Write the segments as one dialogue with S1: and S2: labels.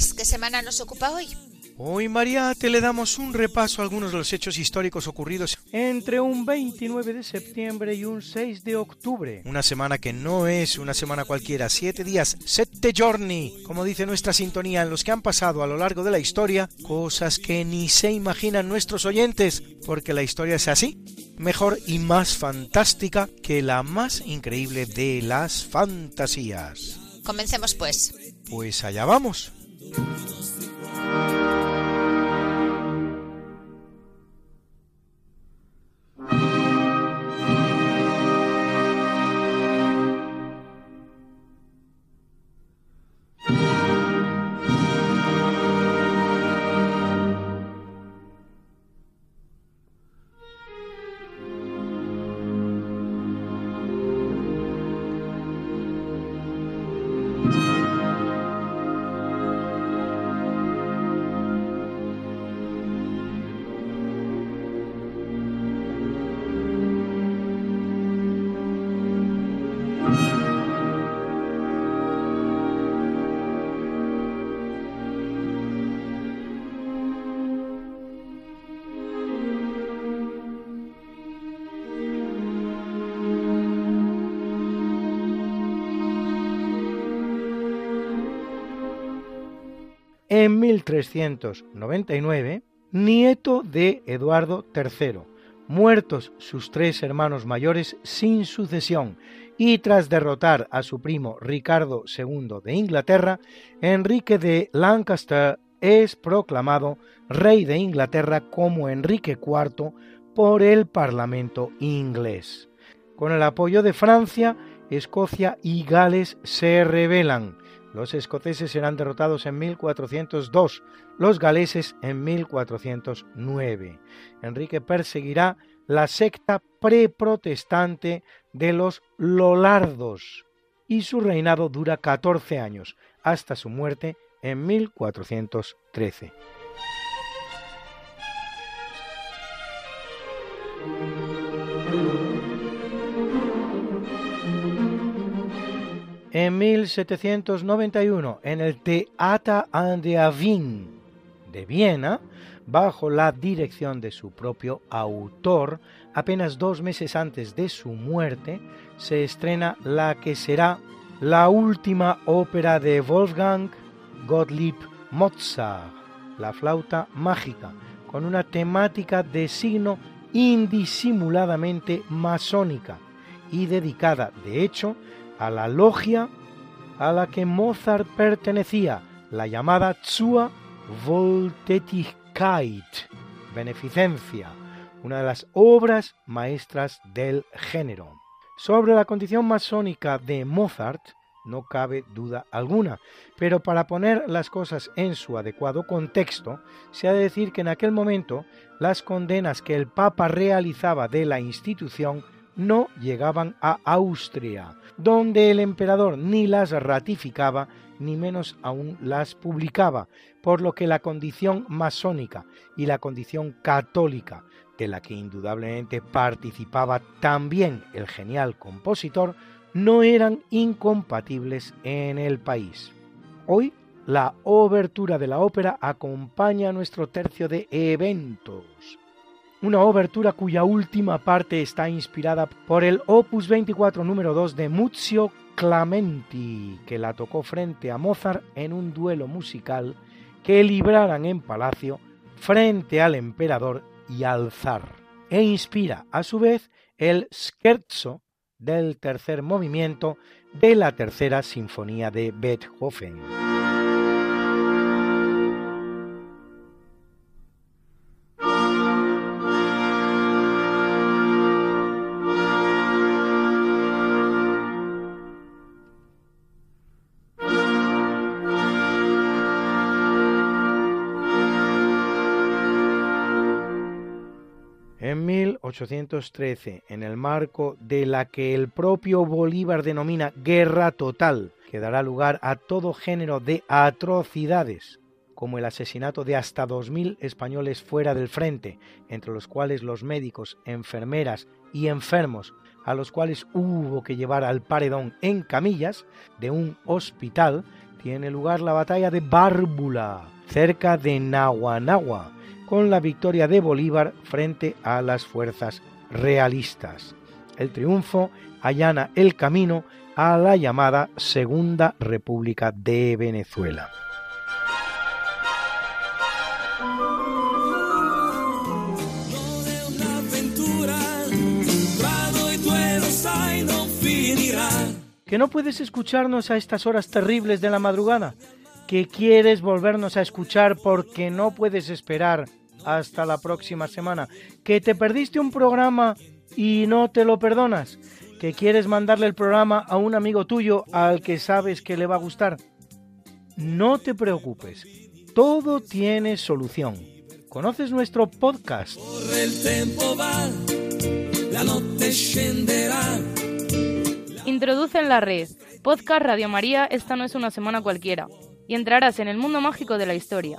S1: Luis, ¿qué semana nos ocupa hoy?
S2: Hoy, Mariate, le damos un repaso a algunos de los hechos históricos ocurridos entre un 29 de septiembre y un 6 de octubre. Una semana que no es una semana cualquiera, siete días, sette giorni, como dice nuestra sintonía, en los que han pasado a lo largo de la historia cosas que ni se imaginan nuestros oyentes, porque la historia es así, mejor y más fantástica que la más increíble de las fantasías.
S1: Comencemos pues.
S2: Pues allá vamos. do we don't sleep. En 1399, nieto de Eduardo III, muertos sus tres hermanos mayores sin sucesión, y tras derrotar a su primo Ricardo II de Inglaterra, Enrique de Lancaster es proclamado rey de Inglaterra como Enrique IV por el Parlamento inglés. Con el apoyo de Francia, Escocia y Gales se rebelan. Los escoceses serán derrotados en 1402, los galeses en 1409. Enrique perseguirá la secta preprotestante de los Lolardos y su reinado dura 14 años, hasta su muerte en 1413. En 1791, en el Theater an der Wien de Viena, bajo la dirección de su propio autor, apenas dos meses antes de su muerte, se estrena la que será la última ópera de Wolfgang Gottlieb Mozart, La flauta mágica, con una temática de signo indisimuladamente masónica y dedicada, de hecho, a la logia a la que Mozart pertenecía, la llamada Zur Wohltätigkeit, beneficencia, una de las obras maestras del género. Sobre la condición masónica de Mozart no cabe duda alguna, pero para poner las cosas en su adecuado contexto, se ha de decir que en aquel momento las condenas que el Papa realizaba de la institución no llegaban a Austria, donde el emperador ni las ratificaba ni menos aún las publicaba, por lo que la condición masónica y la condición católica, de la que indudablemente participaba también el genial compositor, no eran incompatibles en el país. Hoy la obertura de la ópera acompaña nuestro tercio de eventos. Una obertura cuya última parte está inspirada por el Opus 24 número 2 de Muzio Clementi, que la tocó frente a Mozart en un duelo musical que libraran en palacio frente al emperador y al zar, e inspira a su vez el scherzo del tercer movimiento de la tercera sinfonía de Beethoven. 1813, en el marco de la que el propio Bolívar denomina guerra total, que dará lugar a todo género de atrocidades, como el asesinato de hasta 2.000 españoles fuera del frente, entre los cuales los médicos, enfermeras y enfermos, a los cuales hubo que llevar al paredón en camillas de un hospital, tiene lugar la batalla de Bárbula, cerca de Nahuanagua, con la victoria de Bolívar frente a las fuerzas realistas. El triunfo allana el camino a la llamada Segunda República de Venezuela. ¿Que no puedes escucharnos a estas horas terribles de la madrugada? ¿Que quieres volvernos a escuchar porque no puedes esperar hasta la próxima semana. Que te perdiste un programa y no te lo perdonas. Que quieres mandarle el programa a un amigo tuyo al que sabes que le va a gustar. No te preocupes. Todo tiene solución. ¿Conoces nuestro podcast?
S3: Introduce en la red. Podcast Radio María, esta no es una semana cualquiera. Y entrarás en el mundo mágico de la historia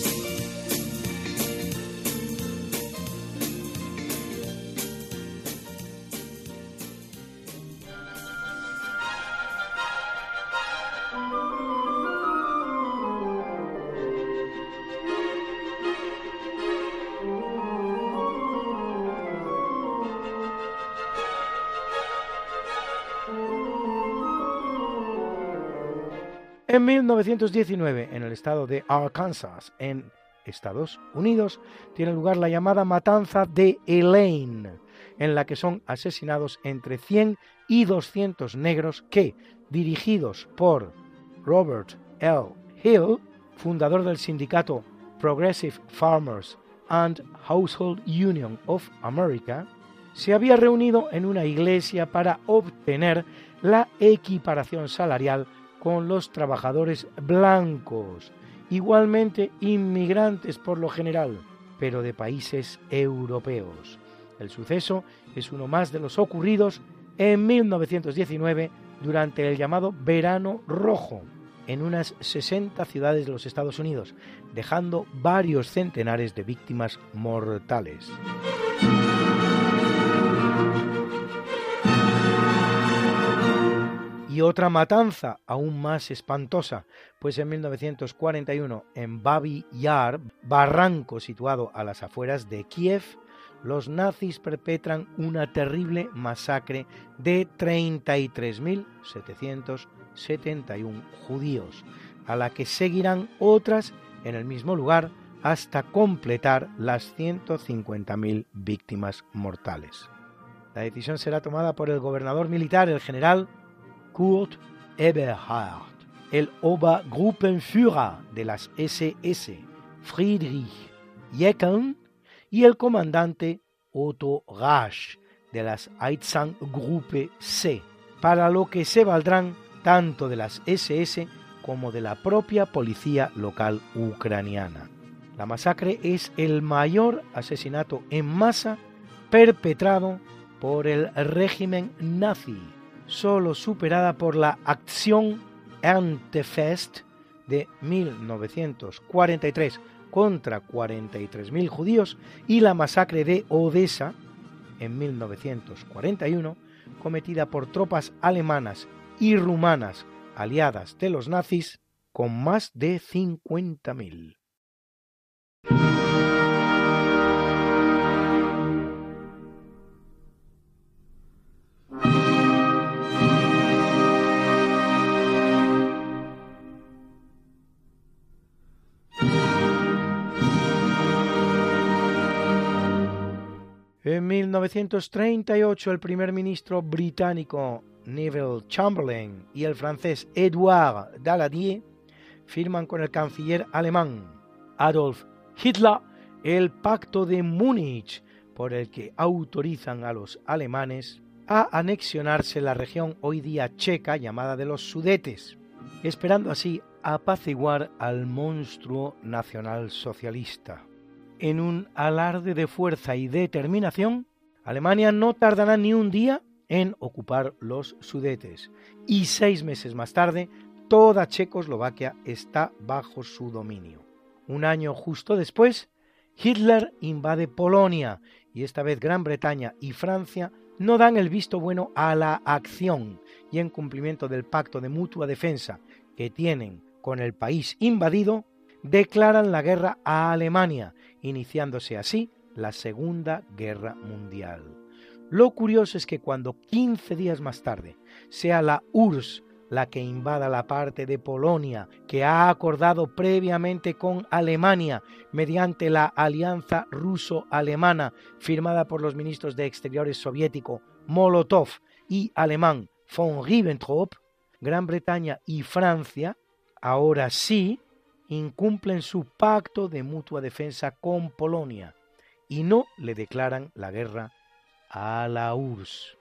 S2: 1919, en el estado de Arkansas, en Estados Unidos, tiene lugar la llamada Matanza de Elaine, en la que son asesinados entre 100 y 200 negros que, dirigidos por Robert L. Hill, fundador del sindicato Progressive Farmers and Household Union of America, se había reunido en una iglesia para obtener la equiparación salarial con los trabajadores blancos, igualmente inmigrantes por lo general, pero de países europeos. El suceso es uno más de los ocurridos en 1919 durante el llamado Verano Rojo, en unas 60 ciudades de los Estados Unidos, dejando varios centenares de víctimas mortales. Y otra matanza aún más espantosa, pues en 1941 en Babi Yar, barranco situado a las afueras de Kiev, los nazis perpetran una terrible masacre de 33.771 judíos, a la que seguirán otras en el mismo lugar hasta completar las 150.000 víctimas mortales. La decisión será tomada por el gobernador militar, el general Kurt Eberhard, el Obergruppenführer de las SS, Friedrich Jecken, y el comandante Otto Rasch de las Einsatzgruppe C, para lo que se valdrán tanto de las SS como de la propia policía local ucraniana. La masacre es el mayor asesinato en masa perpetrado por el régimen nazi, solo superada por la acción Erntefest de 1943 contra 43.000 judíos y la masacre de Odessa en 1941 cometida por tropas alemanas y rumanas aliadas de los nazis con más de 50.000. En 1938 el primer ministro británico Neville Chamberlain y el francés Edouard Daladier firman con el canciller alemán Adolf Hitler el Pacto de Múnich, por el que autorizan a los alemanes a anexionarse la región hoy día checa llamada de los Sudetes, esperando así apaciguar al monstruo nacionalsocialista en un alarde de fuerza y determinación, Alemania no tardará ni un día en ocupar los Sudetes y seis meses más tarde toda Checoslovaquia está bajo su dominio. Un año justo después, Hitler invade Polonia y esta vez Gran Bretaña y Francia no dan el visto bueno a la acción y en cumplimiento del pacto de mutua defensa que tienen con el país invadido, declaran la guerra a Alemania iniciándose así la Segunda Guerra Mundial. Lo curioso es que cuando 15 días más tarde sea la URSS la que invada la parte de Polonia que ha acordado previamente con Alemania mediante la alianza ruso-alemana firmada por los ministros de Exteriores soviético Molotov y alemán von Ribbentrop, Gran Bretaña y Francia, ahora sí incumplen su pacto de mutua defensa con Polonia y no le declaran la guerra a la URSS.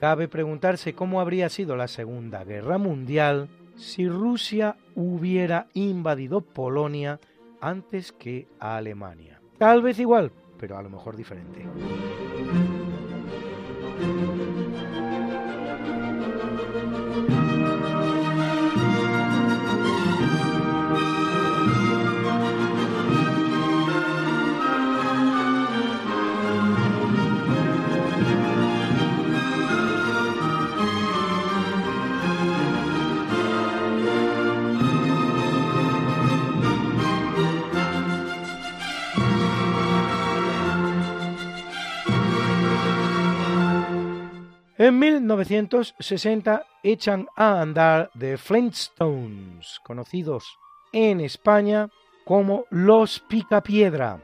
S2: Cabe preguntarse cómo habría sido la Segunda Guerra Mundial si Rusia hubiera invadido Polonia antes que Alemania. Tal vez igual, pero a lo mejor diferente. En 1960 echan a andar The Flintstones, conocidos en España como Los Picapiedra,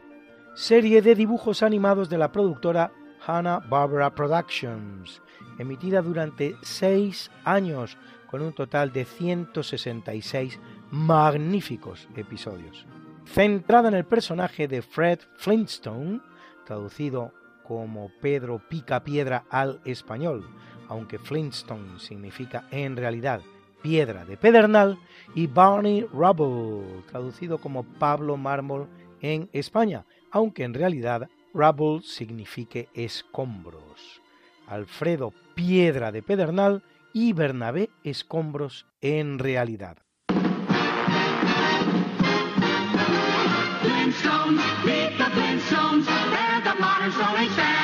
S2: serie de dibujos animados de la productora Hanna-Barbera Productions, emitida durante seis años con un total de 166 magníficos episodios. Centrada en el personaje de Fred Flintstone, traducido como Pedro pica piedra al español, aunque Flintstone significa en realidad piedra de pedernal, y Barney Rubble, traducido como Pablo Mármol en España, aunque en realidad Rubble signifique escombros. Alfredo Piedra de Pedernal y Bernabé Escombros en realidad. En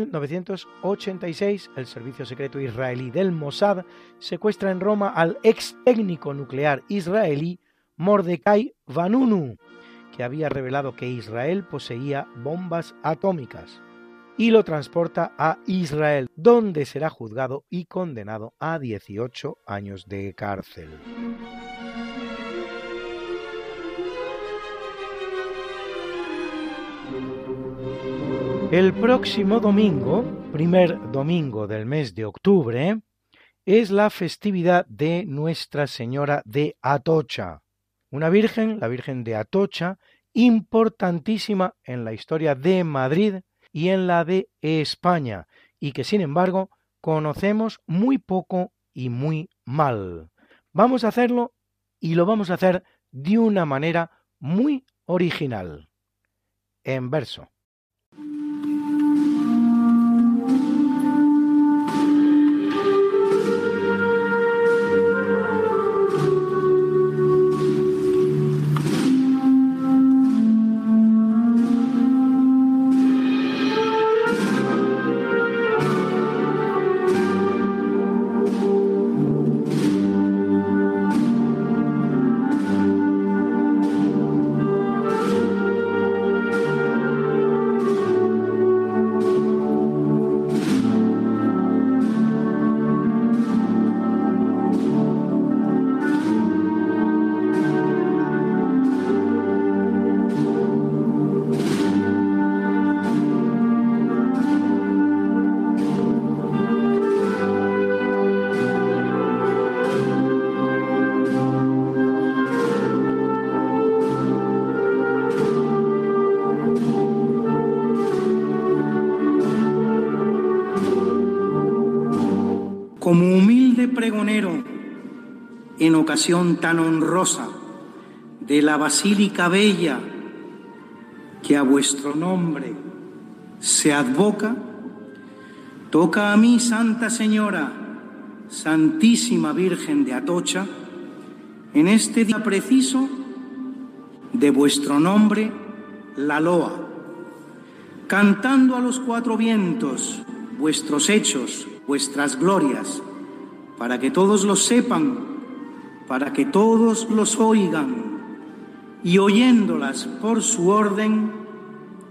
S2: 1986, el servicio secreto israelí del Mossad secuestra en Roma al ex técnico nuclear israelí Mordecai Vanunu, que había revelado que Israel poseía bombas atómicas,
S4: y lo transporta a Israel, donde será juzgado y condenado a 18 años de cárcel. El próximo domingo, primer domingo del mes de octubre, es la festividad de Nuestra Señora de Atocha, una virgen, la Virgen de Atocha, importantísima en la historia de Madrid y en la de España, y que sin embargo conocemos muy poco y muy mal. Vamos a hacerlo y lo vamos a hacer de una manera muy original. En verso.
S2: En ocasión tan honrosa de la Basílica Bella que a vuestro nombre se advoca, toca a mí, Santa Señora, Santísima Virgen de Atocha, en este día preciso de vuestro nombre la loa, cantando a los cuatro vientos vuestros hechos, vuestras glorias, para que todos los sepan para que todos los oigan y oyéndolas por su orden,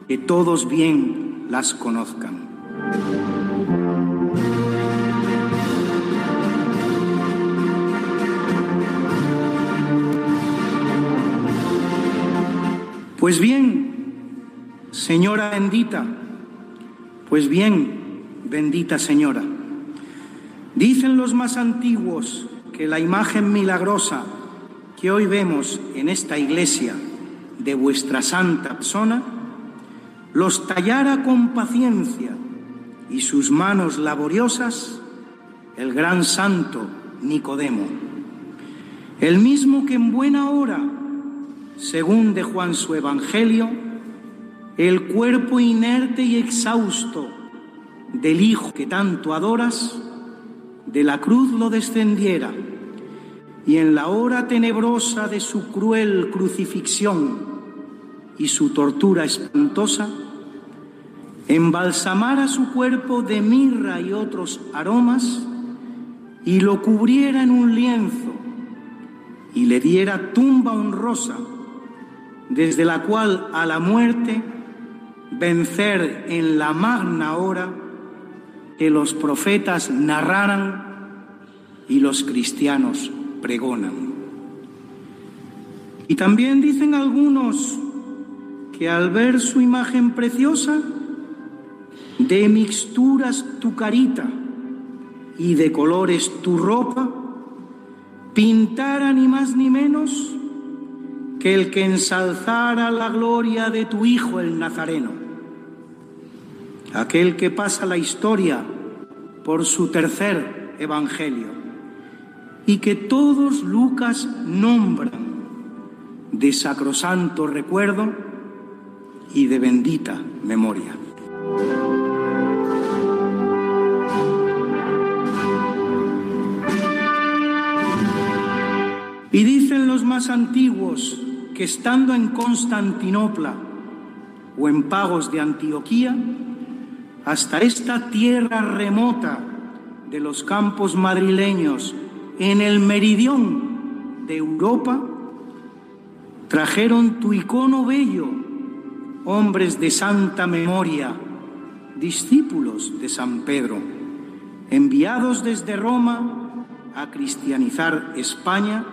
S2: que todos bien las conozcan. Pues bien, Señora bendita, pues bien, bendita Señora, dicen los más antiguos que la imagen milagrosa que hoy vemos en esta iglesia de vuestra santa persona los tallara con paciencia y sus manos laboriosas el gran santo Nicodemo, el mismo que en buena hora, según de Juan su Evangelio, el cuerpo inerte y exhausto del Hijo que tanto adoras, de la cruz lo descendiera y en la hora tenebrosa de su cruel crucifixión y su tortura espantosa, embalsamara su cuerpo de mirra y otros aromas y lo cubriera en un lienzo y le diera tumba honrosa, desde la cual a la muerte vencer en la magna hora que los profetas narraran y los cristianos pregonan. Y también dicen algunos que al ver su imagen preciosa, de mixturas tu carita y de colores tu ropa, pintara ni más ni menos que el que ensalzara la gloria de tu Hijo el Nazareno aquel que pasa la historia por su tercer evangelio y que todos Lucas nombran de sacrosanto recuerdo y de bendita memoria. Y dicen los más antiguos que estando en Constantinopla o en pagos de Antioquía, hasta esta tierra remota de los campos madrileños, en el meridión de Europa, trajeron tu icono bello, hombres de santa memoria, discípulos de San Pedro, enviados desde Roma a cristianizar España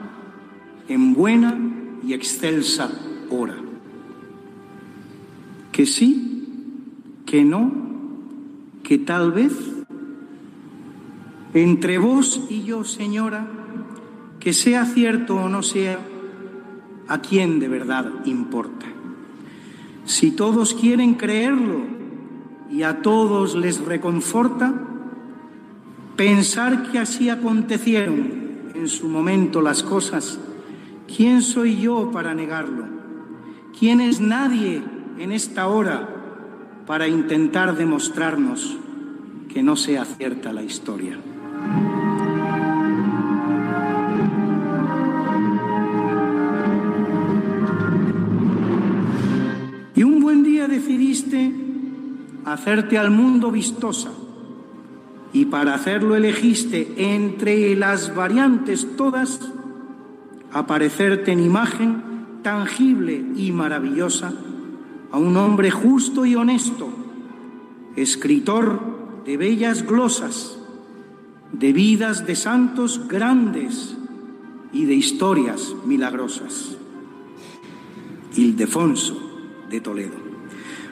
S2: en buena y excelsa hora. Que sí, que no, que tal vez. Entre vos y yo, Señora, que sea cierto o no sea, ¿a quién de verdad importa? Si todos quieren creerlo y a todos les reconforta, pensar que así acontecieron en su momento las cosas, ¿quién soy yo para negarlo? ¿Quién es nadie en esta hora para intentar demostrarnos que no sea cierta la historia? decidiste hacerte al mundo vistosa y para hacerlo elegiste entre las variantes todas aparecerte en imagen tangible y maravillosa a un hombre justo y honesto, escritor de bellas glosas, de vidas de santos grandes y de historias milagrosas. Ildefonso de Toledo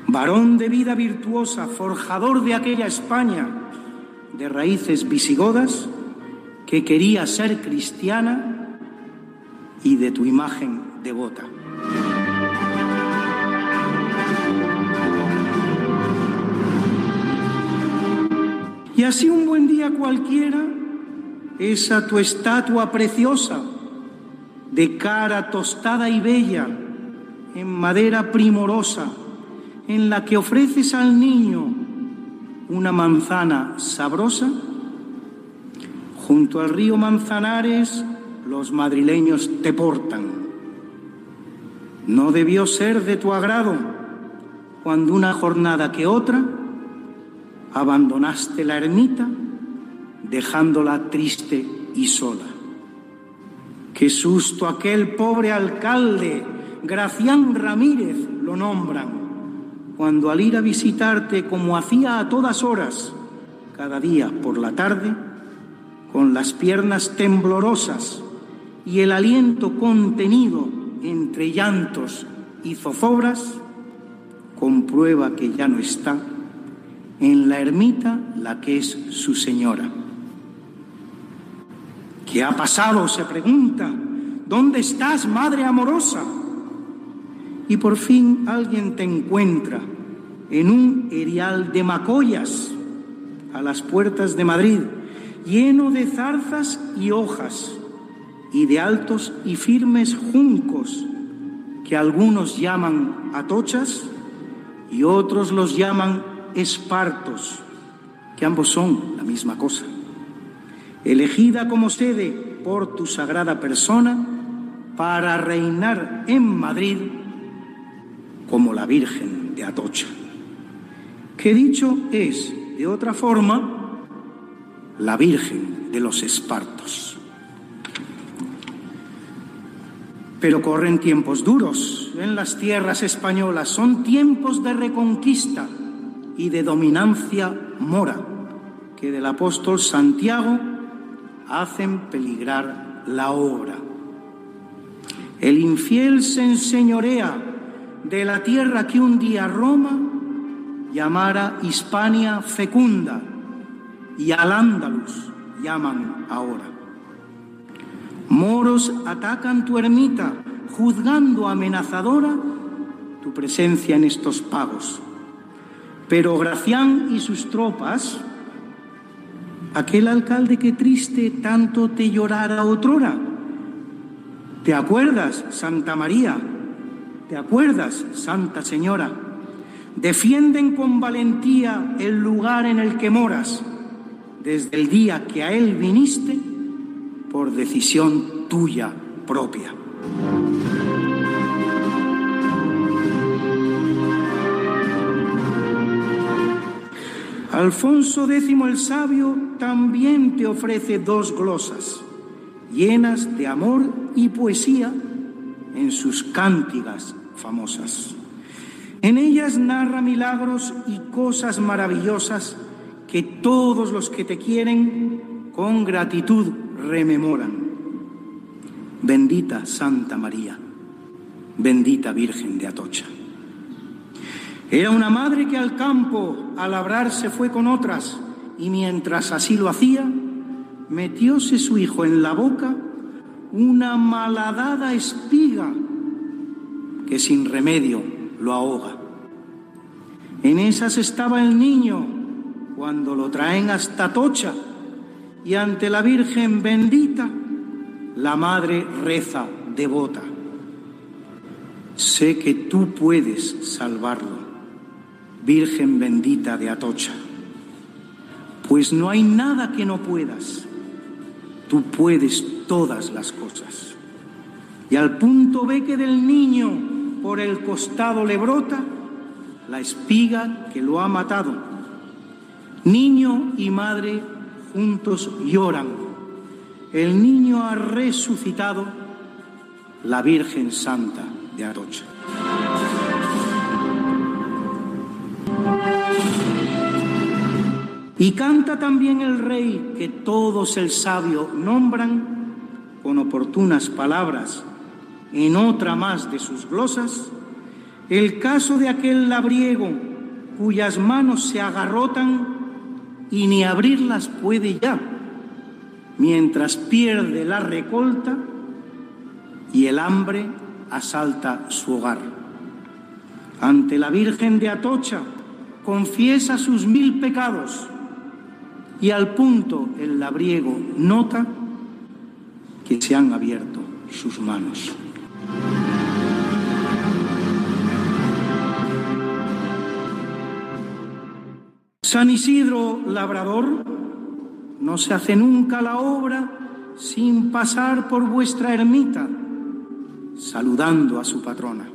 S2: varón de vida virtuosa, forjador de aquella España de raíces visigodas, que quería ser cristiana y de tu imagen devota. Así un buen día cualquiera, esa tu estatua preciosa, de cara tostada y bella, en madera primorosa, en la que ofreces al niño una manzana sabrosa, junto al río Manzanares los madrileños te portan. No debió ser de tu agrado cuando una jornada que otra abandonaste la ermita dejándola triste y sola. Qué susto aquel pobre alcalde, Gracián Ramírez lo nombran cuando al ir a visitarte, como hacía a todas horas, cada día por la tarde, con las piernas temblorosas y el aliento contenido entre llantos y zozobras, comprueba que ya no está en la ermita la que es su señora. ¿Qué ha pasado? se pregunta. ¿Dónde estás, madre amorosa? y por fin alguien te encuentra en un erial de macollas a las puertas de Madrid, lleno de zarzas y hojas y de altos y firmes juncos que algunos llaman atochas y otros los llaman espartos, que ambos son la misma cosa. Elegida como sede por tu sagrada persona para reinar en Madrid como la Virgen de Atocha, que dicho es de otra forma la Virgen de los Espartos. Pero corren tiempos duros en las tierras españolas, son tiempos de reconquista y de dominancia mora que del apóstol Santiago hacen peligrar la obra. El infiel se enseñorea de la tierra que un día Roma llamara Hispania fecunda y al Ándalus llaman ahora. Moros atacan tu ermita, juzgando amenazadora tu presencia en estos pagos. Pero Gracián y sus tropas, aquel alcalde que triste tanto te llorara otrora, ¿te acuerdas, Santa María? ¿Te acuerdas, Santa Señora? Defienden con valentía el lugar en el que moras desde el día que a Él viniste por decisión tuya propia. Alfonso X el Sabio también te ofrece dos glosas llenas de amor y poesía en sus cántigas famosas. En ellas narra milagros y cosas maravillosas que todos los que te quieren con gratitud rememoran. Bendita Santa María, bendita Virgen de Atocha. Era una madre que al campo a labrar se fue con otras y mientras así lo hacía, metióse su hijo en la boca una malhadada espiga que sin remedio lo ahoga. En esas estaba el niño cuando lo traen hasta Tocha y ante la Virgen bendita la madre reza devota. Sé que tú puedes salvarlo, Virgen bendita de Atocha, pues no hay nada que no puedas. Tú puedes todas las cosas. Y al punto ve que del niño por el costado le brota la espiga que lo ha matado. Niño y madre juntos lloran. El niño ha resucitado, la Virgen Santa de Atocha. Y canta también el rey que todos el sabio nombran con oportunas palabras en otra más de sus glosas, el caso de aquel labriego cuyas manos se agarrotan y ni abrirlas puede ya, mientras pierde la recolta y el hambre asalta su hogar. Ante la Virgen de Atocha confiesa sus mil pecados y al punto el labriego nota que se han abierto sus manos. San Isidro Labrador no se hace nunca la obra sin pasar por vuestra ermita, saludando a su patrona.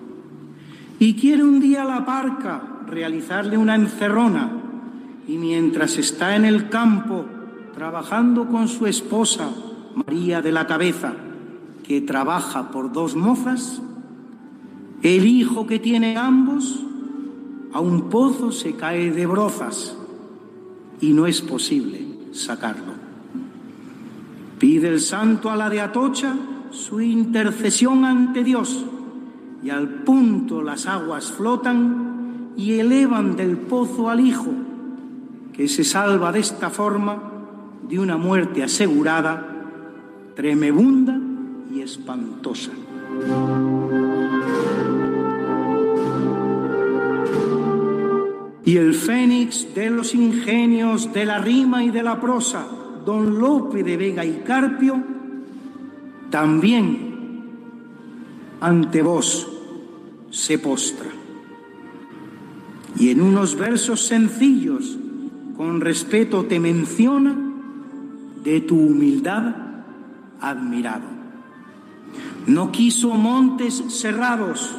S2: Y quiere un día la parca realizarle una encerrona y mientras está en el campo trabajando con su esposa, María de la Cabeza, que trabaja por dos mozas, el hijo que tiene ambos a un pozo se cae de brozas y no es posible sacarlo. Pide el santo a la de Atocha su intercesión ante Dios y al punto las aguas flotan y elevan del pozo al hijo que se salva de esta forma de una muerte asegurada, tremebunda y espantosa. Y el fénix de los ingenios de la rima y de la prosa, don Lope de Vega y Carpio, también ante vos se postra. Y en unos versos sencillos con respeto te menciona de tu humildad admirado. No quiso montes cerrados,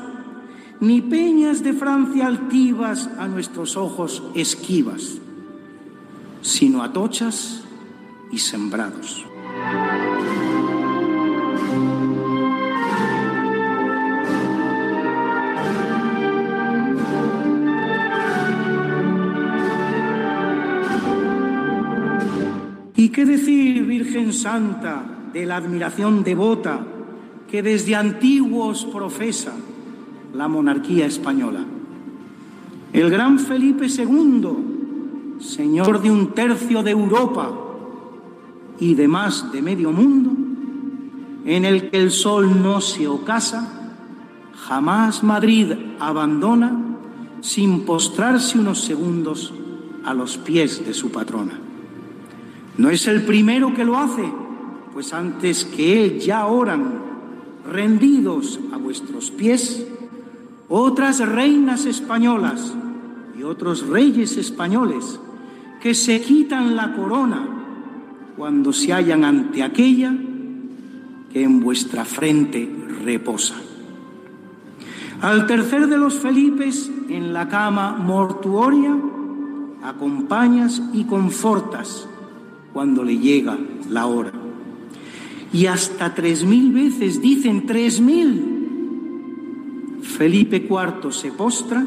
S2: ni peñas de Francia altivas a nuestros ojos esquivas, sino atochas y sembrados. Qué decir, Virgen Santa, de la admiración devota que desde antiguos profesa la monarquía española? El gran Felipe II, señor de un tercio de Europa y de más de medio mundo, en el que el sol no se ocasa, jamás Madrid abandona sin postrarse unos segundos a los pies de su patrona. No es el primero que lo hace, pues antes que él ya oran rendidos a vuestros pies otras reinas españolas y otros reyes españoles que se quitan la corona cuando se hallan ante aquella que en vuestra frente reposa. Al tercer de los Felipes, en la cama mortuoria, acompañas y confortas cuando le llega la hora. Y hasta tres mil veces dicen tres mil. Felipe IV se postra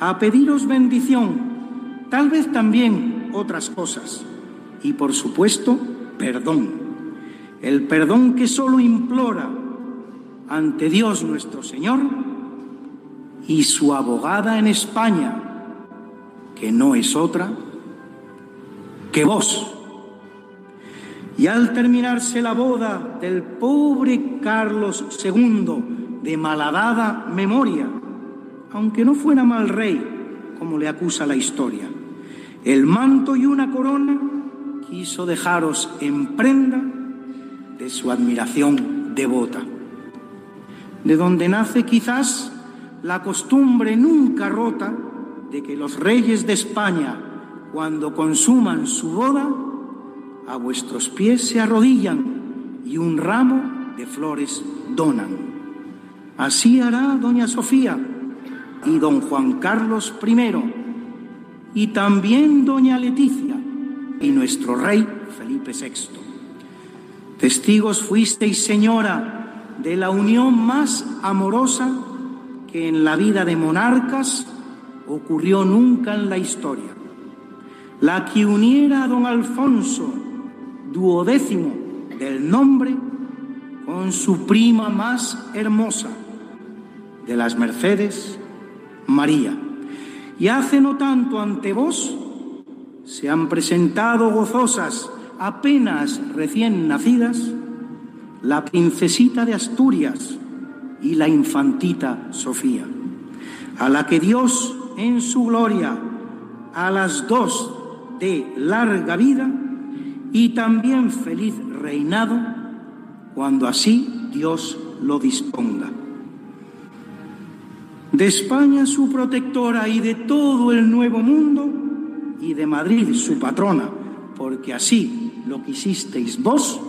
S2: a pediros bendición, tal vez también otras cosas, y por supuesto, perdón. El perdón que solo implora ante Dios nuestro Señor y su abogada en España, que no es otra que vos. Y al terminarse la boda del pobre Carlos II de malhadada memoria, aunque no fuera mal rey, como le acusa la historia, el manto y una corona quiso dejaros en prenda de su admiración devota, de donde nace quizás la costumbre nunca rota de que los reyes de España, cuando consuman su boda, a vuestros pies se arrodillan y un ramo de flores donan. Así hará doña Sofía y don Juan Carlos I y también doña Leticia y nuestro rey Felipe VI. Testigos fuisteis, señora, de la unión más amorosa que en la vida de monarcas ocurrió nunca en la historia. La que uniera a don Alfonso duodécimo del nombre con su prima más hermosa de las Mercedes, María. Y hace no tanto ante vos se han presentado gozosas, apenas recién nacidas, la princesita de Asturias y la infantita Sofía, a la que Dios en su gloria a las dos de larga vida y también feliz reinado cuando así Dios lo disponga. De España su protectora y de todo el nuevo mundo y de Madrid su patrona, porque así lo quisisteis vos,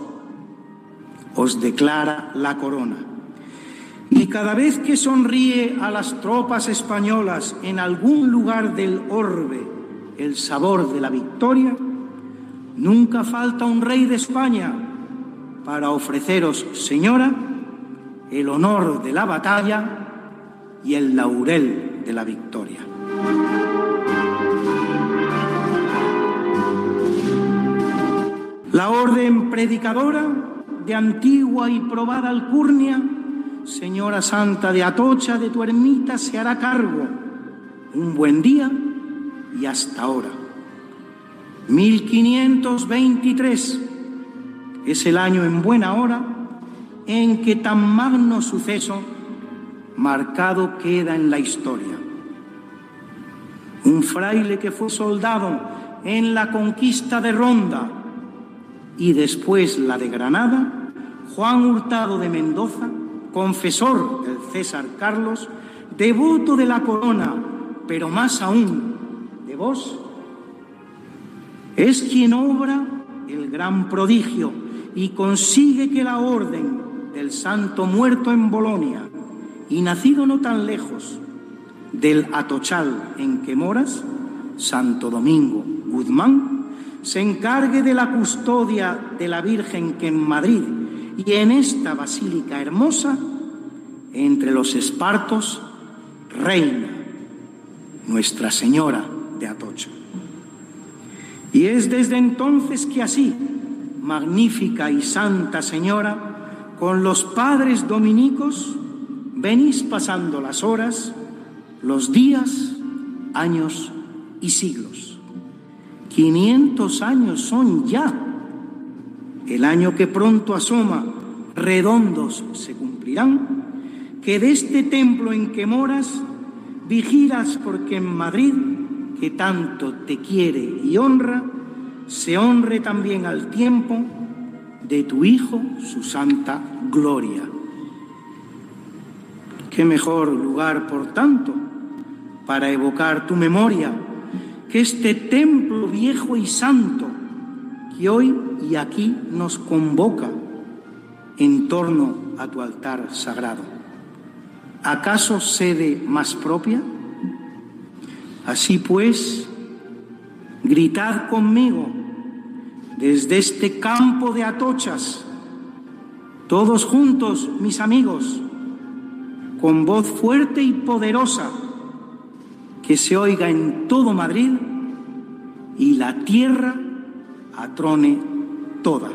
S2: os declara la corona. Y cada vez que sonríe a las tropas españolas en algún lugar del orbe el sabor de la victoria, Nunca falta un rey de España para ofreceros, señora, el honor de la batalla y el laurel de la victoria. La orden predicadora de antigua y probada alcurnia, Señora Santa de Atocha, de tu ermita se hará cargo un buen día y hasta ahora. 1523 es el año en buena hora en que tan magno suceso marcado queda en la historia. Un fraile que fue soldado en la conquista de Ronda y después la de Granada, Juan Hurtado de Mendoza, confesor del César Carlos, devoto de la corona, pero más aún de vos, es quien obra el gran prodigio y consigue que la orden del santo muerto en Bolonia y nacido no tan lejos del Atochal en que moras, Santo Domingo Guzmán, se encargue de la custodia de la Virgen que en Madrid y en esta basílica hermosa, entre los espartos, reina Nuestra Señora de Atocha. Y es desde entonces que así, magnífica y santa Señora, con los padres dominicos, venís pasando las horas, los días, años y siglos. 500 años son ya. El año que pronto asoma, redondos se cumplirán, que de este templo en que moras, vigilas porque en Madrid que tanto te quiere y honra, se honre también al tiempo de tu Hijo su santa gloria. Qué mejor lugar, por tanto, para evocar tu memoria que este templo viejo y santo que hoy y aquí nos convoca en torno a tu altar sagrado. ¿Acaso sede más propia? Así pues, gritad conmigo desde este campo de atochas, todos juntos, mis amigos, con voz fuerte y poderosa,
S5: que se oiga en todo Madrid y la tierra atrone toda.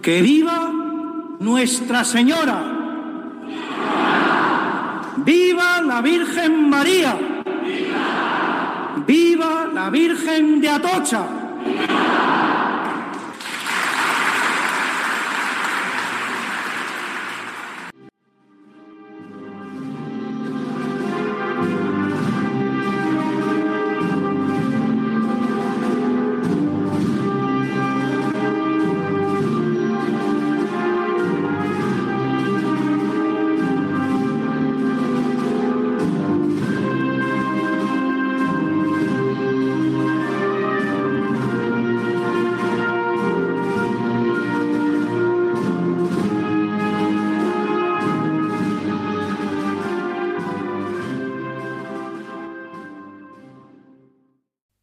S5: ¡Que viva Nuestra Señora! ¡Viva la Virgen María! ¡Viva, la Virgen de Atocha! Yeah.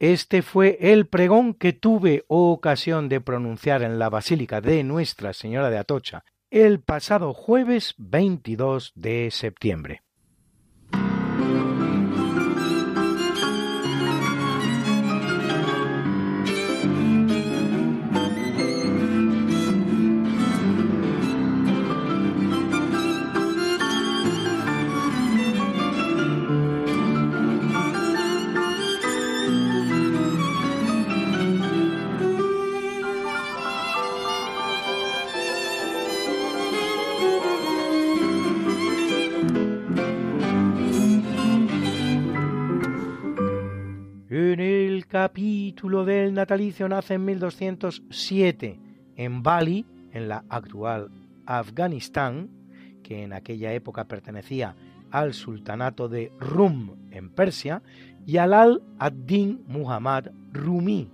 S2: Este fue el pregón que tuve ocasión de pronunciar en la Basílica de Nuestra Señora de Atocha el pasado jueves 22 de septiembre. Capítulo del natalicio nace en 1207 en Bali, en la actual Afganistán, que en aquella época pertenecía al sultanato de Rum en Persia, y al ad-Din Muhammad Rumi,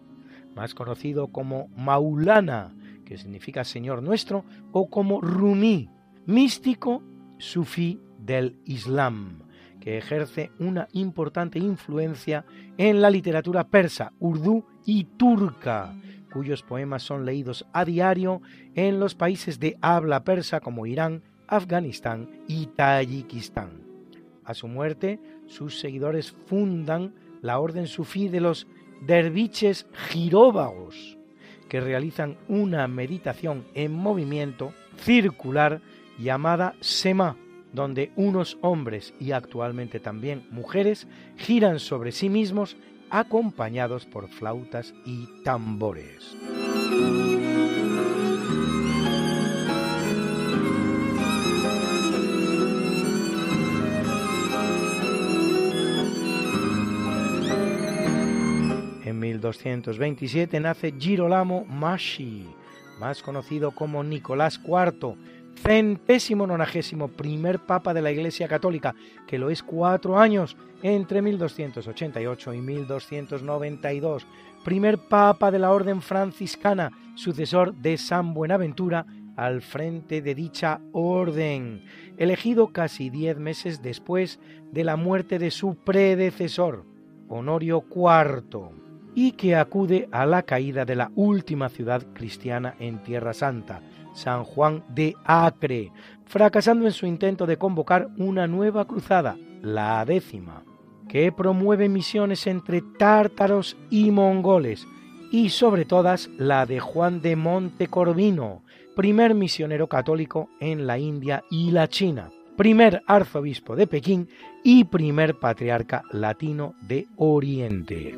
S2: más conocido como Maulana, que significa Señor nuestro, o como Rumi, místico sufí del Islam que ejerce una importante influencia en la literatura persa, urdú y turca, cuyos poemas son leídos a diario en los países de habla persa como Irán, Afganistán y Tayikistán. A su muerte, sus seguidores fundan la orden sufí de los derviches giróvagos, que realizan una meditación en movimiento circular llamada Sema, donde unos hombres y actualmente también mujeres giran sobre sí mismos acompañados por flautas y tambores. En 1227 nace Girolamo Masci, más conocido como Nicolás IV, centésimo nonagésimo primer papa de la Iglesia Católica, que lo es cuatro años entre 1288 y 1292, primer papa de la Orden franciscana, sucesor de San Buenaventura al frente de dicha orden, elegido casi diez meses después de la muerte de su predecesor, Honorio IV, y que acude a la caída de la última ciudad cristiana en Tierra Santa, San Juan de Acre, fracasando en su intento de convocar una nueva cruzada, la décima, que promueve misiones entre tártaros y mongoles, y sobre todas la de Juan de Montecorvino, primer misionero católico en la India y la China, primer arzobispo de Pekín y primer patriarca latino de Oriente.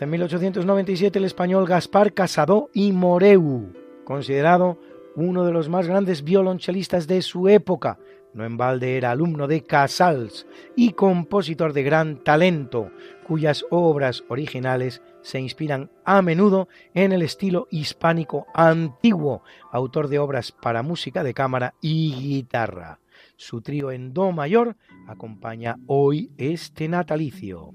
S2: En 1897 el español Gaspar Casado y Moreu, considerado uno de los más grandes violonchelistas de su época. No en balde era alumno de Casals y compositor de gran talento, cuyas obras originales se inspiran a menudo en el estilo hispánico antiguo, autor de obras para música de cámara y guitarra. Su trío en Do mayor acompaña hoy este natalicio.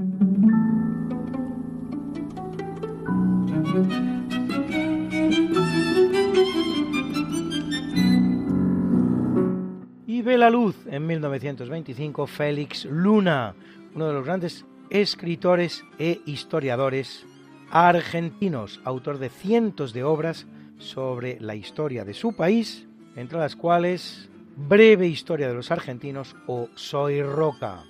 S2: Y ve la luz en 1925 Félix Luna, uno de los grandes escritores e historiadores argentinos, autor de cientos de obras sobre la historia de su país, entre las cuales Breve Historia de los Argentinos o Soy Roca.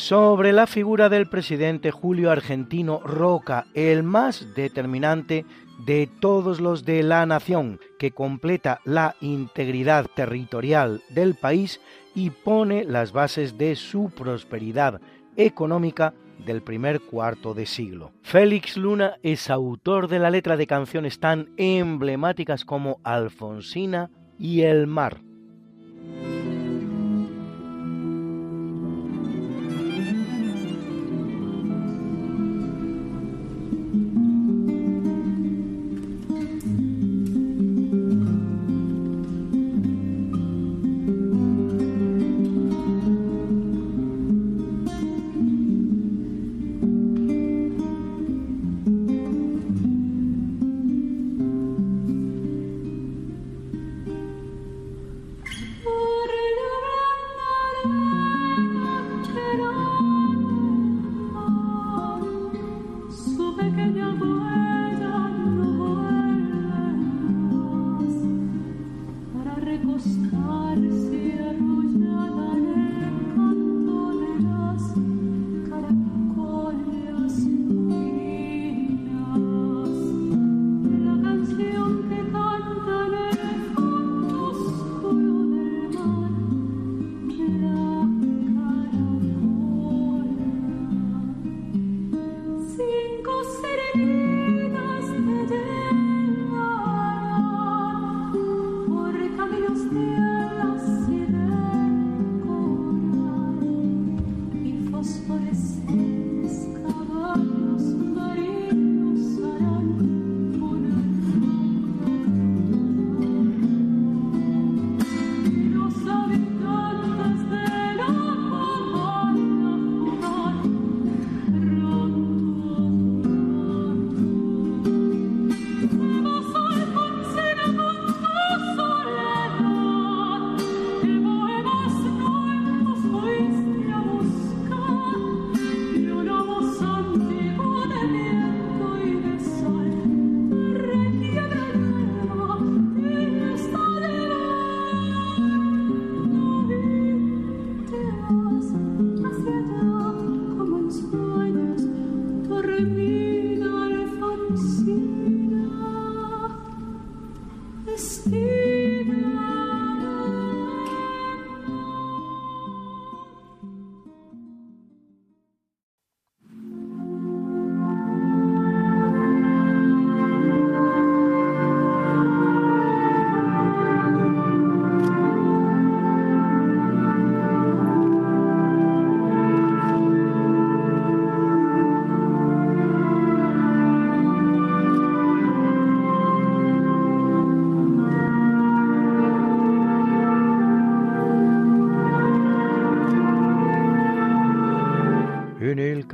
S2: Sobre la figura del presidente Julio Argentino Roca, el más determinante de todos los de la nación, que completa la integridad territorial del país y pone las bases de su prosperidad económica del primer cuarto de siglo. Félix Luna es autor de la letra de canciones tan emblemáticas como Alfonsina y El Mar.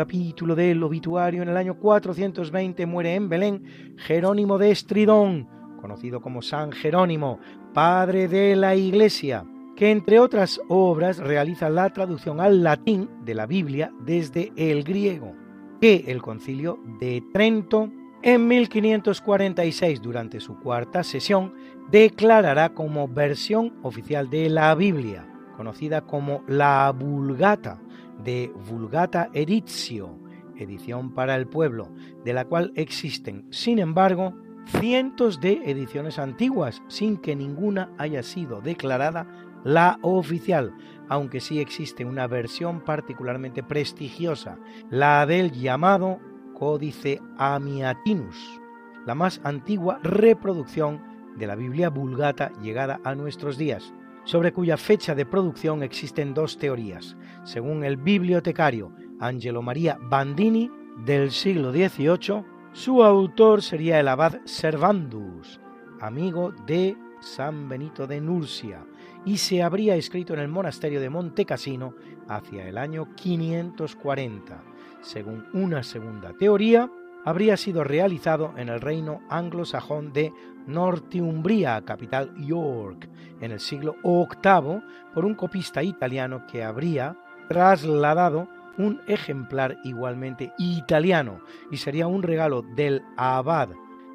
S2: Capítulo del obituario, en el año 420 muere en Belén Jerónimo de Estridón, conocido como San Jerónimo, padre de la Iglesia, que entre otras obras realiza la traducción al latín de la Biblia desde el griego, que el concilio de Trento en 1546, durante su cuarta sesión, declarará como versión oficial de la Biblia, conocida como la Vulgata, de Vulgata Editio, edición para el pueblo, de la cual existen, sin embargo, cientos de ediciones antiguas, sin que ninguna haya sido declarada la oficial, aunque sí existe una versión particularmente prestigiosa, la del llamado Códice Amiatinus, la más antigua reproducción de la Biblia Vulgata llegada a nuestros días, sobre cuya fecha de producción existen dos teorías. Según el bibliotecario Angelo María Bandini, del siglo XVIII, su autor sería el abad Servandus, amigo de San Benito de Nursia, y se habría escrito en el monasterio de Monte Cassino hacia el año 540. Según una segunda teoría, habría sido realizado en el reino anglosajón de Northumbria, capital York, en el siglo VIII por un copista italiano que habría trasladado un ejemplar igualmente italiano y sería un regalo del abad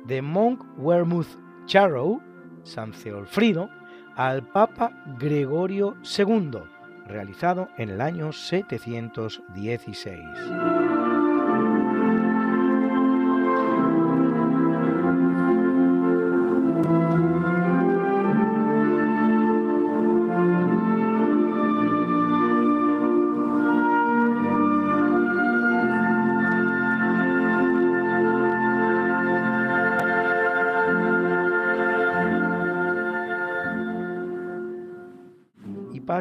S2: de Monk Wermouth Charrow, San Ceolfrido, al Papa Gregorio II, realizado en el año 716.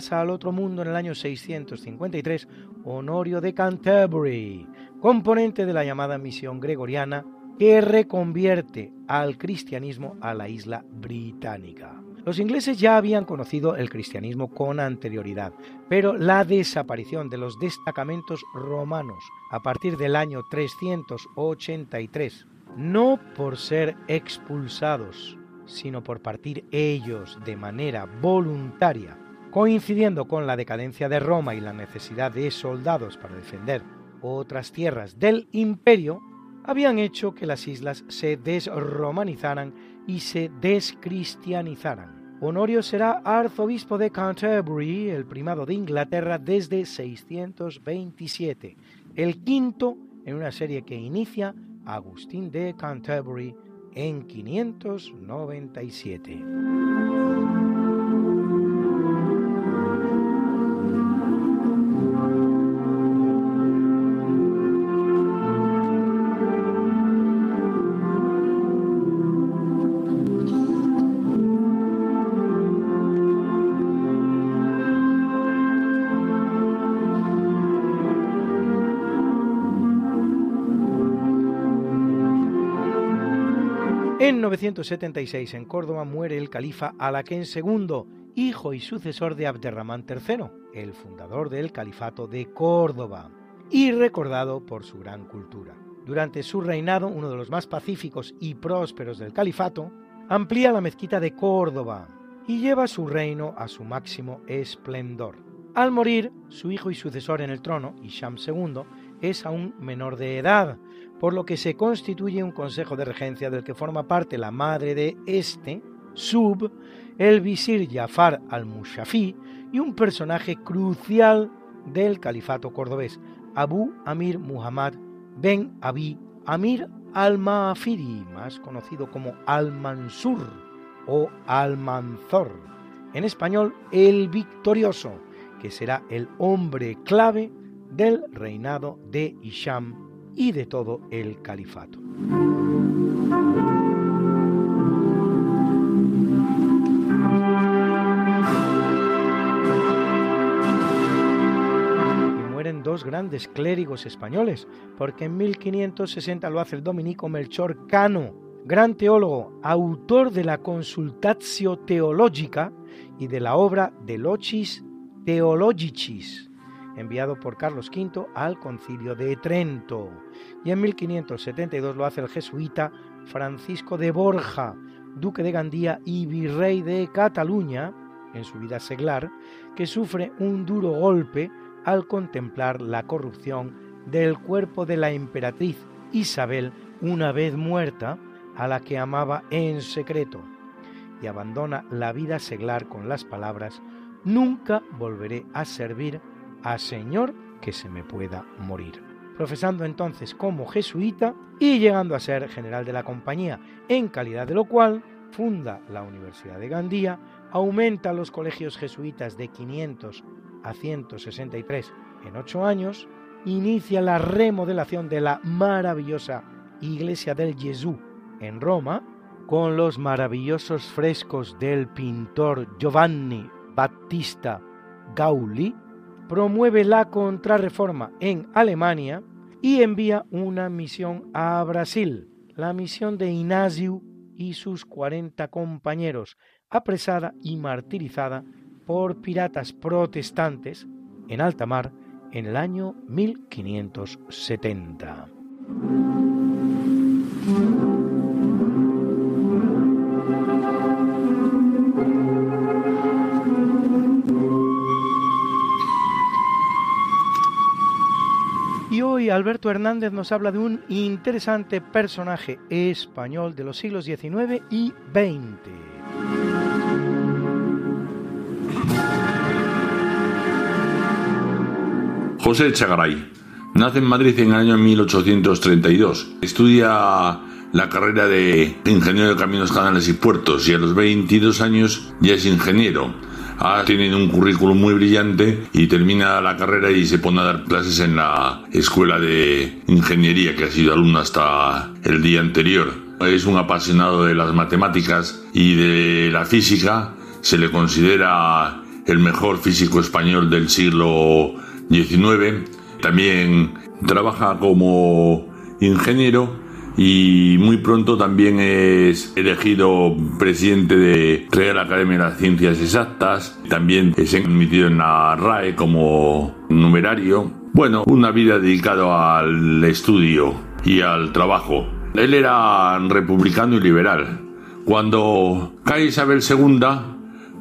S2: Al otro mundo en el año 653 Honorio de Canterbury, componente de la llamada misión gregoriana que reconvierte al cristianismo a la isla británica. Los ingleses ya habían conocido el cristianismo con anterioridad, pero la desaparición de los destacamentos romanos a partir del año 383, no por ser expulsados, sino por partir ellos de manera voluntaria coincidiendo con la decadencia de Roma y la necesidad de soldados para defender otras tierras del imperio, habían hecho que las islas se desromanizaran y se descristianizaran. Honorio será arzobispo de Canterbury, el primado de Inglaterra, desde 627, el quinto en una serie que inicia Agustín de Canterbury en 597. En 976 en Córdoba muere el califa Alaquén II, hijo y sucesor de Abderramán III, el fundador del califato de Córdoba, y recordado por su gran cultura. Durante su reinado, uno de los más pacíficos y prósperos del califato, amplía la mezquita de Córdoba y lleva su reino a su máximo esplendor. Al morir, su hijo y sucesor en el trono, Isham II, es aún menor de edad, por lo que se constituye un consejo de regencia del que forma parte la madre de este, Sub, el visir Jafar al-Mushafi y un personaje crucial del califato cordobés, Abu Amir Muhammad ben Abi Amir al-Ma'afiri, más conocido como al-Mansur o al-Manzor, en español el victorioso, que será el hombre clave del reinado de Isham y de todo el califato. Mueren dos grandes clérigos españoles, porque en 1560 lo hace el dominico Melchor Cano, gran teólogo, autor de la Consultatio Theologica y de la obra De Lochis Theologicis, enviado por Carlos V al concilio de Trento. Y en 1572 lo hace el jesuita Francisco de Borja, duque de Gandía y virrey de Cataluña, en su vida seglar, que sufre un duro golpe al contemplar la corrupción del cuerpo de la emperatriz Isabel, una vez muerta, a la que amaba en secreto, y abandona la vida seglar con las palabras, Nunca volveré a servir a Señor que se me pueda morir. Profesando entonces como jesuita y llegando a ser general de la compañía, en calidad de lo cual funda la Universidad de Gandía, aumenta los colegios jesuitas de 500 a 163 en ocho años, inicia la remodelación de la maravillosa iglesia del Gesù en Roma, con los maravillosos frescos del pintor Giovanni Battista Gauli, promueve la contrarreforma en Alemania y envía una misión a Brasil, la misión de Inácio y sus 40 compañeros, apresada y martirizada por piratas protestantes en alta mar en el año 1570. Alberto Hernández nos habla de un interesante personaje español de los siglos XIX y XX.
S6: José Chagaray nace en Madrid en el año 1832. Estudia la carrera de ingeniero de caminos, canales y puertos y a los 22 años ya es ingeniero ha tenido un currículum muy brillante y termina la carrera y se pone a dar clases en la escuela de ingeniería que ha sido alumno hasta el día anterior. Es un apasionado de las matemáticas y de la física. Se le considera el mejor físico español del siglo XIX. También trabaja como ingeniero y muy pronto también es elegido presidente de Real Academia de las Ciencias Exactas, también es admitido en la RAE como numerario. Bueno, una vida dedicada al estudio y al trabajo. Él era republicano y liberal. Cuando cae Isabel II,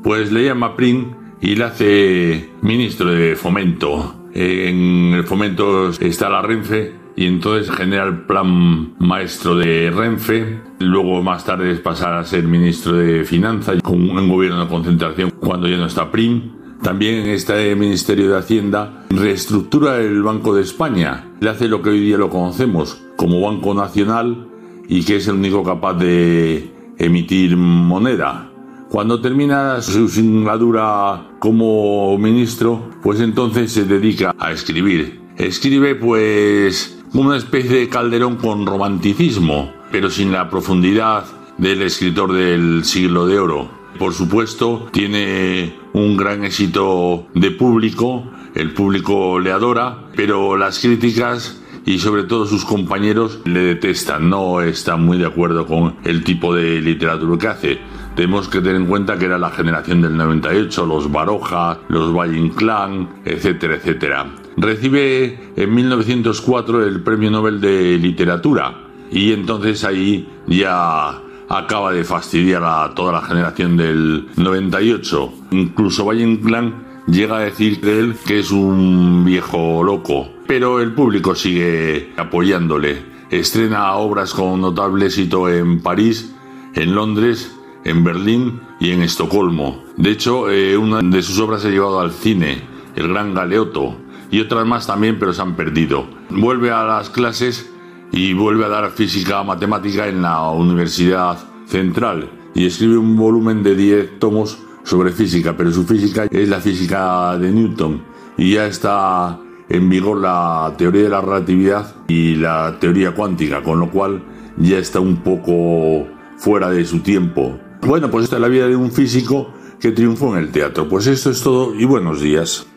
S6: pues le llama Prim y le hace ministro de fomento. En el fomento está la Renfe y entonces genera el plan maestro de Renfe. Luego más tarde es pasar a ser ministro de Finanzas con un gobierno de concentración cuando ya no está Prim. También este Ministerio de Hacienda reestructura el Banco de España. Le hace lo que hoy día lo conocemos como Banco Nacional y que es el único capaz de emitir moneda. Cuando termina su singladura como ministro, pues entonces se dedica a escribir. Escribe pues una especie de calderón con romanticismo, pero sin la profundidad del escritor del siglo de oro. Por supuesto, tiene un gran éxito de público, el público le adora, pero las críticas y sobre todo sus compañeros le detestan, no están muy de acuerdo con el tipo de literatura que hace. Tenemos que tener en cuenta que era la generación del 98, los Baroja, los Valle Inclán, etcétera, etcétera. Recibe en 1904 el Premio Nobel de Literatura y entonces ahí ya acaba de fastidiar a toda la generación del 98. Incluso Valle Inclán llega a decir de él que es un viejo loco, pero el público sigue apoyándole. Estrena obras con notable éxito en París, en Londres, en Berlín y en Estocolmo. De hecho, eh, una de sus obras se ha llevado al cine, El Gran Galeoto, y otras más también, pero se han perdido. Vuelve a las clases y vuelve a dar física matemática en la Universidad Central y escribe un volumen de 10 tomos sobre física, pero su física es la física de Newton y ya está en vigor la teoría de la relatividad y la teoría cuántica, con lo cual ya está un poco fuera de su tiempo. Bueno, pues esta es la vida de un físico que triunfó en el teatro. Pues esto es todo y buenos días.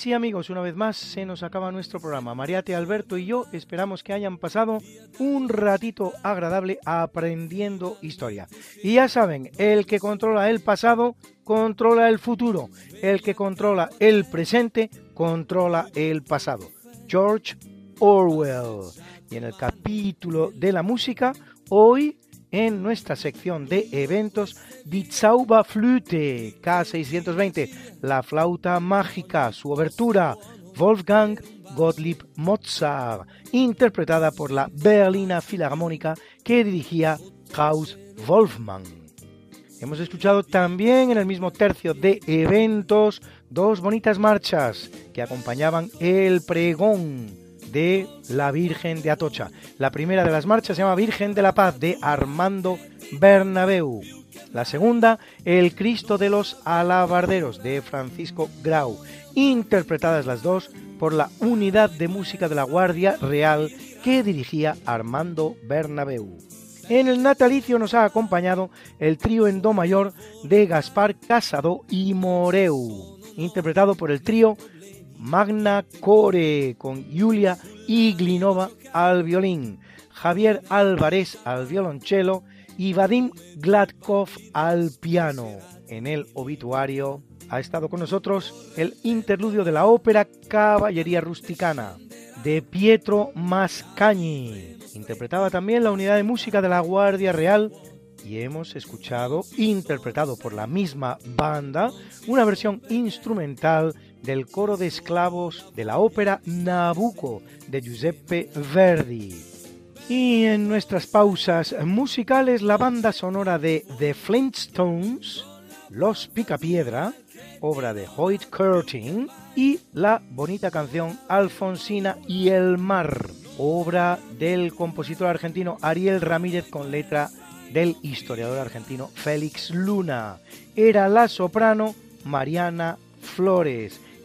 S2: Sí amigos, una vez más se nos acaba nuestro programa. Mariate, Alberto y yo esperamos que hayan pasado un ratito agradable aprendiendo historia. Y ya saben, el que controla el pasado, controla el futuro. El que controla el presente, controla el pasado. George Orwell. Y en el capítulo de la música, hoy en nuestra sección de eventos Die Zauberflöte K620, la flauta mágica, su obertura Wolfgang Gottlieb Mozart, interpretada por la Berlina Filarmónica que dirigía Klaus Wolfmann. Hemos escuchado también en el mismo tercio de eventos dos bonitas marchas que acompañaban el pregón de la Virgen de Atocha. La primera de las marchas se llama Virgen de la Paz de Armando Bernabeu. La segunda, El Cristo de los Alabarderos de Francisco Grau, interpretadas las dos por la Unidad de Música de la Guardia Real que dirigía Armando Bernabeu. En el natalicio nos ha acompañado el trío en do mayor de Gaspar Casado y Moreu, interpretado por el trío Magna Core con Julia Iglinova al violín, Javier Álvarez al violonchelo y Vadim Gladkov al piano. En el obituario ha estado con nosotros el interludio de la ópera Caballería Rusticana de Pietro Mascagni. Interpretaba también la unidad de música de la Guardia Real y hemos escuchado, interpretado por la misma banda, una versión instrumental del coro de esclavos de la ópera Nabucco de Giuseppe Verdi. Y en nuestras pausas musicales, la banda sonora de The Flintstones, Los Picapiedra, obra de Hoyt Curtin, y la bonita canción Alfonsina y el mar, obra del compositor argentino Ariel Ramírez con letra del historiador argentino Félix Luna. Era la soprano Mariana Flores.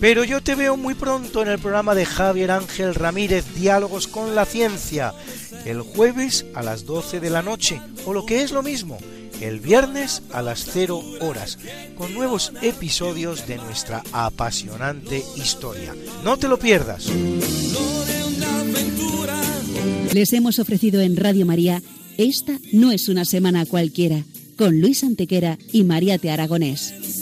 S2: Pero yo te veo muy pronto en el programa de Javier Ángel Ramírez, Diálogos con la Ciencia, el jueves a las 12 de la noche, o lo que es lo mismo, el viernes a las 0 horas, con nuevos episodios de nuestra apasionante historia. No te lo pierdas.
S7: Les hemos ofrecido en Radio María Esta no es una semana cualquiera, con Luis Antequera y María Te Aragonés.